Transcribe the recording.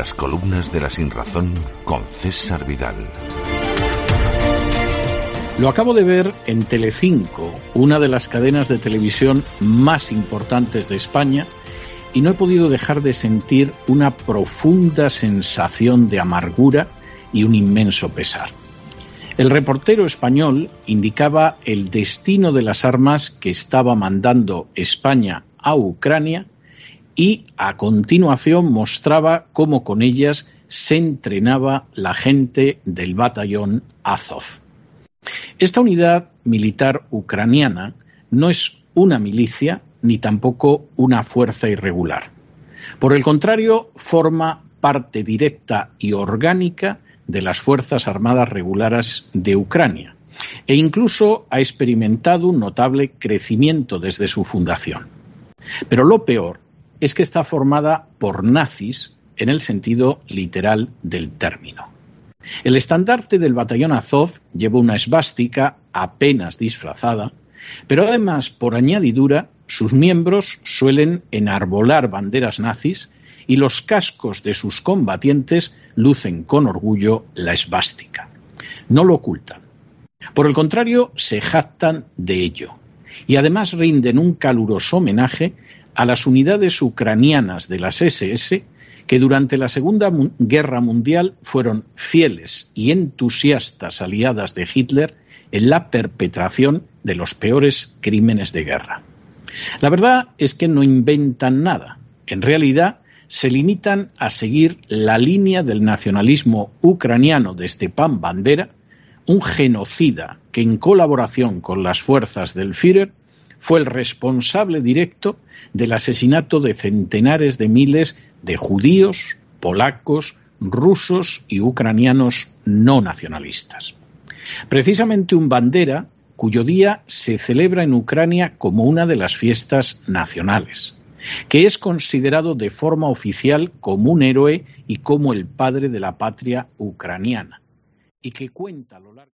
Crónicas de la Sinrazón con César Vidal. Lo acabo de ver en Telecinco, una de las cadenas de televisión más importantes de España, y no he podido dejar de sentir una profunda sensación de amargura y un inmenso pesar. El reportero español indicaba el destino de las armas que estaba mandando España a Ucrania y a continuación mostraba cómo con ellas se entrenaba la gente del batallón Azov. Esta unidad militar ucraniana no es una milicia ni tampoco una fuerza irregular. Por el contrario, forma parte directa y orgánica de las Fuerzas Armadas Regulares de Ucrania e incluso ha experimentado un notable crecimiento desde su fundación. Pero lo peor es que está formada por nazis en el sentido literal del término. El estandarte del batallón Azov lleva una esvástica apenas disfrazada, pero además, por añadidura, sus miembros suelen enarbolar banderas nazis y los cascos de sus combatientes lucen con orgullo la esvástica. No lo ocultan. Por el contrario, se jactan de ello y además rinden un caluroso homenaje a las unidades ucranianas de las SS que durante la Segunda Guerra Mundial fueron fieles y entusiastas aliadas de Hitler en la perpetración de los peores crímenes de guerra. La verdad es que no inventan nada. En realidad, se limitan a seguir la línea del nacionalismo ucraniano de Stepan Bandera, un genocida que en colaboración con las fuerzas del Führer fue el responsable directo del asesinato de centenares de miles de judíos, polacos, rusos y ucranianos no nacionalistas. Precisamente un bandera cuyo día se celebra en Ucrania como una de las fiestas nacionales, que es considerado de forma oficial como un héroe y como el padre de la patria ucraniana, y que cuenta a lo largo